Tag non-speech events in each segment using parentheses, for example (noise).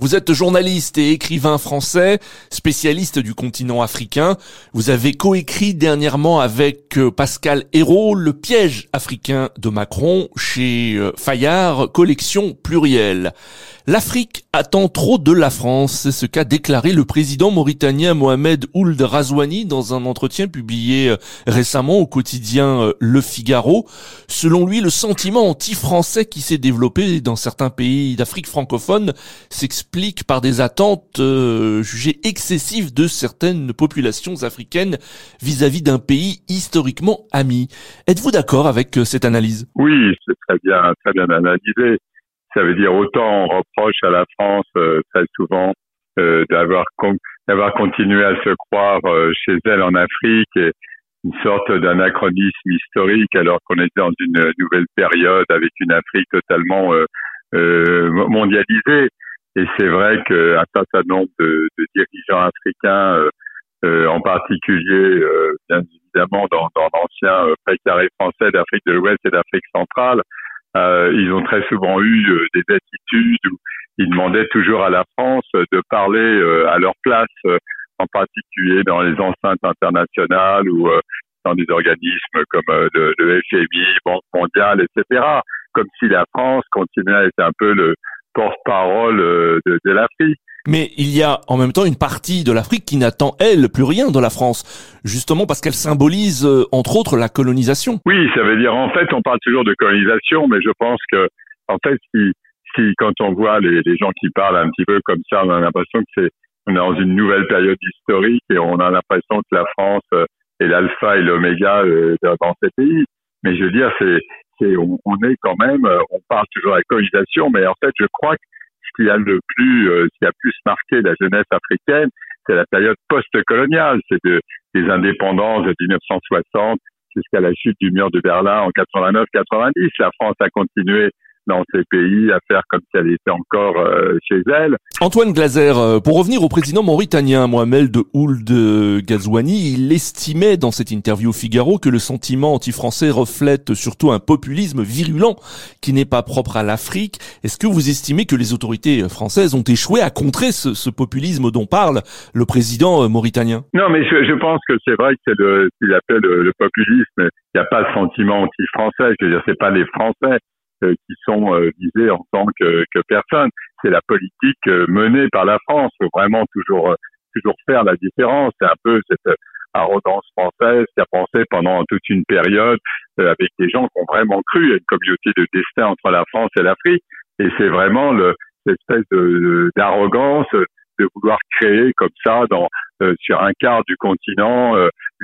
Vous êtes journaliste et écrivain français, spécialiste du continent africain. Vous avez coécrit dernièrement avec euh, Pascal Hérault Le piège africain de Macron chez euh, Fayard, collection plurielle. L'Afrique attend trop de la France, c'est ce qu'a déclaré le président mauritanien Mohamed Ould Razouani dans un entretien publié euh, récemment au quotidien Le Figaro. Selon lui, le sentiment anti-français qui s'est développé dans certains pays d'Afrique francophone s'explique par des attentes euh, jugées excessives de certaines populations africaines vis-à-vis d'un pays historiquement ami. Êtes-vous d'accord avec euh, cette analyse? Oui, c'est très bien, très bien analysé. Ça veut dire autant on reproche à la France euh, très souvent d'avoir d'avoir continué à se croire chez elle en Afrique et une sorte d'anachronisme historique alors qu'on était dans une nouvelle période avec une Afrique totalement mondialisée. Et c'est vrai qu'un certain nombre de, de dirigeants africains, euh, euh en particulier, euh, bien évidemment, dans, dans l'ancien euh, précaré français d'Afrique de l'Ouest et d'Afrique centrale, ils ont très souvent eu des attitudes où ils demandaient toujours à la France de parler à leur place, en particulier dans les enceintes internationales ou dans des organismes comme le, le FMI, Banque mondiale, etc. Comme si la France continuait à être un peu le, porte-parole euh, de, de l'Afrique. Mais il y a en même temps une partie de l'Afrique qui n'attend, elle, plus rien de la France, justement parce qu'elle symbolise, euh, entre autres, la colonisation. Oui, ça veut dire, en fait, on parle toujours de colonisation, mais je pense que, en fait, si, si quand on voit les, les gens qui parlent un petit peu comme ça, on a l'impression que c'est, on est dans une nouvelle période historique et on a l'impression que la France euh, est l'alpha et l'oméga dans ces pays. Mais je veux dire, c'est, on, est quand même, euh, on parle toujours de la colonisation, mais en fait, je crois que ce qui a le plus, euh, ce qui a plus marqué la jeunesse africaine, c'est la période post-coloniale, c'est de, des indépendances de 1960 jusqu'à la chute du mur de Berlin en 89-90. La France a continué dans ces pays à faire comme si elle était encore euh, chez elle. Antoine Glaser, euh, pour revenir au président mauritanien Mohamed Ould Ghazouani, il estimait dans cette interview au Figaro que le sentiment anti-français reflète surtout un populisme virulent qui n'est pas propre à l'Afrique. Est-ce que vous estimez que les autorités françaises ont échoué à contrer ce, ce populisme dont parle le président euh, mauritanien? Non, mais je, je pense que c'est vrai que c'est ce qu'il appelle le, le populisme. Il n'y a pas de sentiment anti-français. Je veux dire, c'est pas les Français qui sont euh, visés en tant que, que personne. C'est la politique euh, menée par la France. Faut vraiment toujours toujours faire la différence. C'est un peu cette arrogance française qui a pensé pendant toute une période avec des gens qui ont vraiment cru à une communauté de destin entre la France et l'Afrique. Et c'est vraiment le, l'espèce de, d'arrogance de vouloir créer comme ça dans sur un quart du continent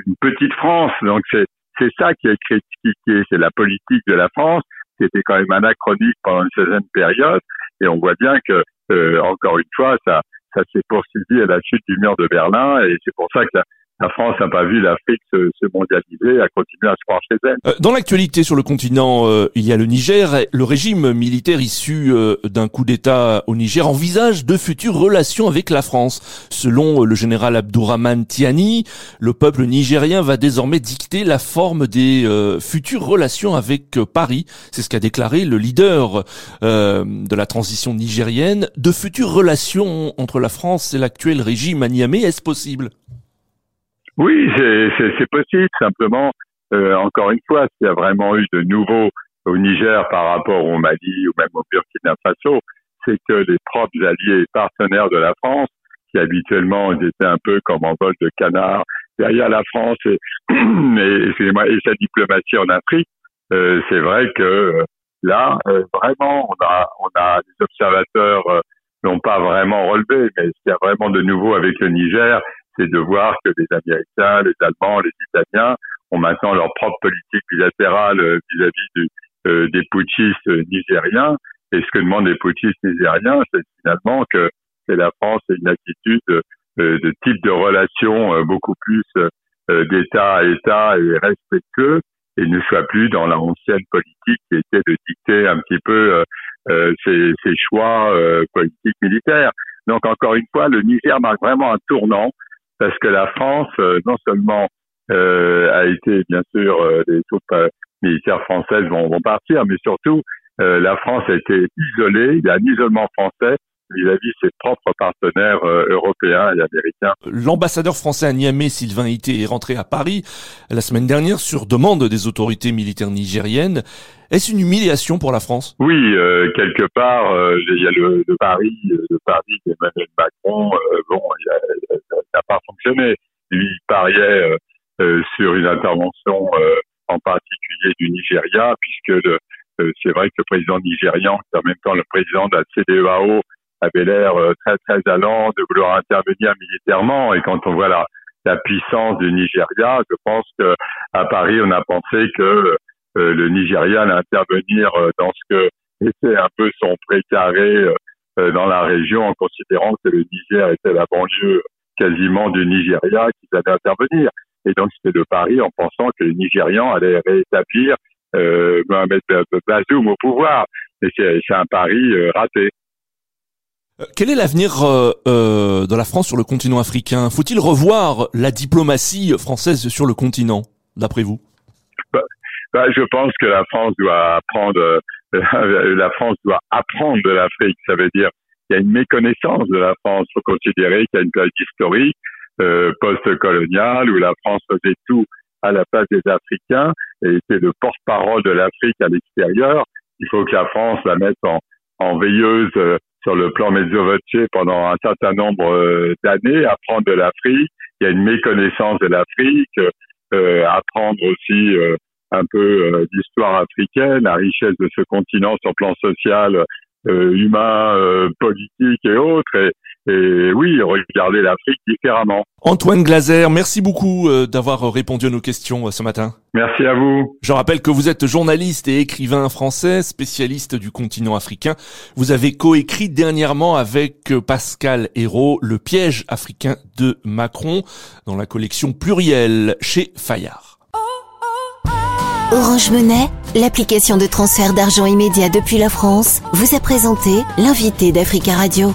une petite France. Donc c'est ça qui est critiqué, c'est la politique de la France qui était quand même anachronique pendant une certaine période. Et on voit bien que, euh, encore une fois, ça, ça s'est poursuivi à la chute du mur de Berlin. Et c'est pour ça que la France n'a pas vu l'Afrique se, se, mondialiser, a continué à se croire chez elle. Euh, dans l'actualité sur le continent, euh, il y a le Niger. Le régime militaire issu euh, d'un coup d'État au Niger envisage de futures relations avec la France. Selon le général Abdourahman Tiani, le peuple nigérien va désormais dicter la forme des futures relations avec Paris. C'est ce qu'a déclaré le leader de la transition nigérienne. De futures relations entre la France et l'actuel régime à Niamey, est-ce possible? Oui, c'est possible. Simplement, euh, encore une fois, s'il y a vraiment eu de nouveau au Niger par rapport au Mali ou même au Burkina Faso, c'est que les propres alliés et partenaires de la France, qui habituellement étaient un peu comme en vol de canard derrière la France et, (clears throat) excusez-moi, et sa diplomatie en Afrique, euh, c'est vrai que euh, là, euh, vraiment, on a, on a des observateurs n'ont pas vraiment relevé, mais ce qu'il y vraiment de nouveau avec le Niger, c'est de voir que les Américains, les Allemands, les Italiens ont maintenant leur propre politique bilatérale euh, vis-à-vis euh, des putschistes nigériens. Et ce que demandent les putschistes nigériens, c'est finalement que, la France ait une attitude euh, de type de relation beaucoup plus d'État à État et respectueux et ne soit plus dans l'ancienne politique qui était de dicter un petit peu ses, ses, choix politiques militaires. Donc encore une fois, le Niger marque vraiment un tournant parce que la France, non seulement a été bien sûr les troupes militaires françaises vont, vont partir, mais surtout la France a été isolée, il y a un isolement français vis-à-vis ses propres partenaires euh, européens et américains. L'ambassadeur français à Niamey, Sylvain Ité, est rentré à Paris la semaine dernière sur demande des autorités militaires nigériennes. Est-ce une humiliation pour la France? Oui, euh, quelque part, euh, il y a le, le Paris, le Paris d'Emmanuel Macron. bon, il n'a pas fonctionné. Lui, il pariait sur une intervention en particulier du Nigeria, puisque c'est vrai que le président nigérian, qui est en même temps le président de la CDEAO, avait l'air euh, très très allant de vouloir intervenir militairement et quand on voit la, la puissance du Nigeria, je pense que à Paris on a pensé que euh, le Nigeria allait intervenir euh, dans ce que était un peu son précaré dans la région en considérant que le Niger était la banlieue quasiment du Nigeria qui allait intervenir. Et donc c'était de Paris en pensant que les Nigérians allaient rétablir euh, Mohamed Bazoum au pouvoir. Et c'est un pari raté. Euh, quel est l'avenir euh, euh, de la France sur le continent africain? Faut-il revoir la diplomatie française sur le continent, d'après vous? Bah, bah, Je pense que la France doit apprendre, (laughs) la France doit apprendre de l'Afrique. Ça veut dire qu'il y a une méconnaissance de la France. Il faut considérer qu'il y a une période historique post-coloniale où la France faisait tout à la place des Africains et était le porte-parole de l'Afrique à l'extérieur. Il faut que la France la mette en, en veilleuse sur le plan médiovatier pendant un certain nombre euh, d'années, apprendre de l'Afrique. Il y a une méconnaissance de l'Afrique, euh, apprendre aussi euh, un peu d'histoire africaine, la richesse de ce continent sur le plan social, humain, politique et autres. Et oui, regarder l'Afrique différemment. Antoine Glaser, merci beaucoup euh, d'avoir répondu à nos questions euh, ce matin. Merci à vous. Je rappelle que vous êtes journaliste et écrivain français, spécialiste du continent africain. Vous avez coécrit dernièrement avec euh, Pascal Hérault Le piège africain de Macron dans la collection plurielle chez Fayard. Orange Monnaie, l'application de transfert d'argent immédiat depuis la France, vous a présenté l'invité d'Africa Radio.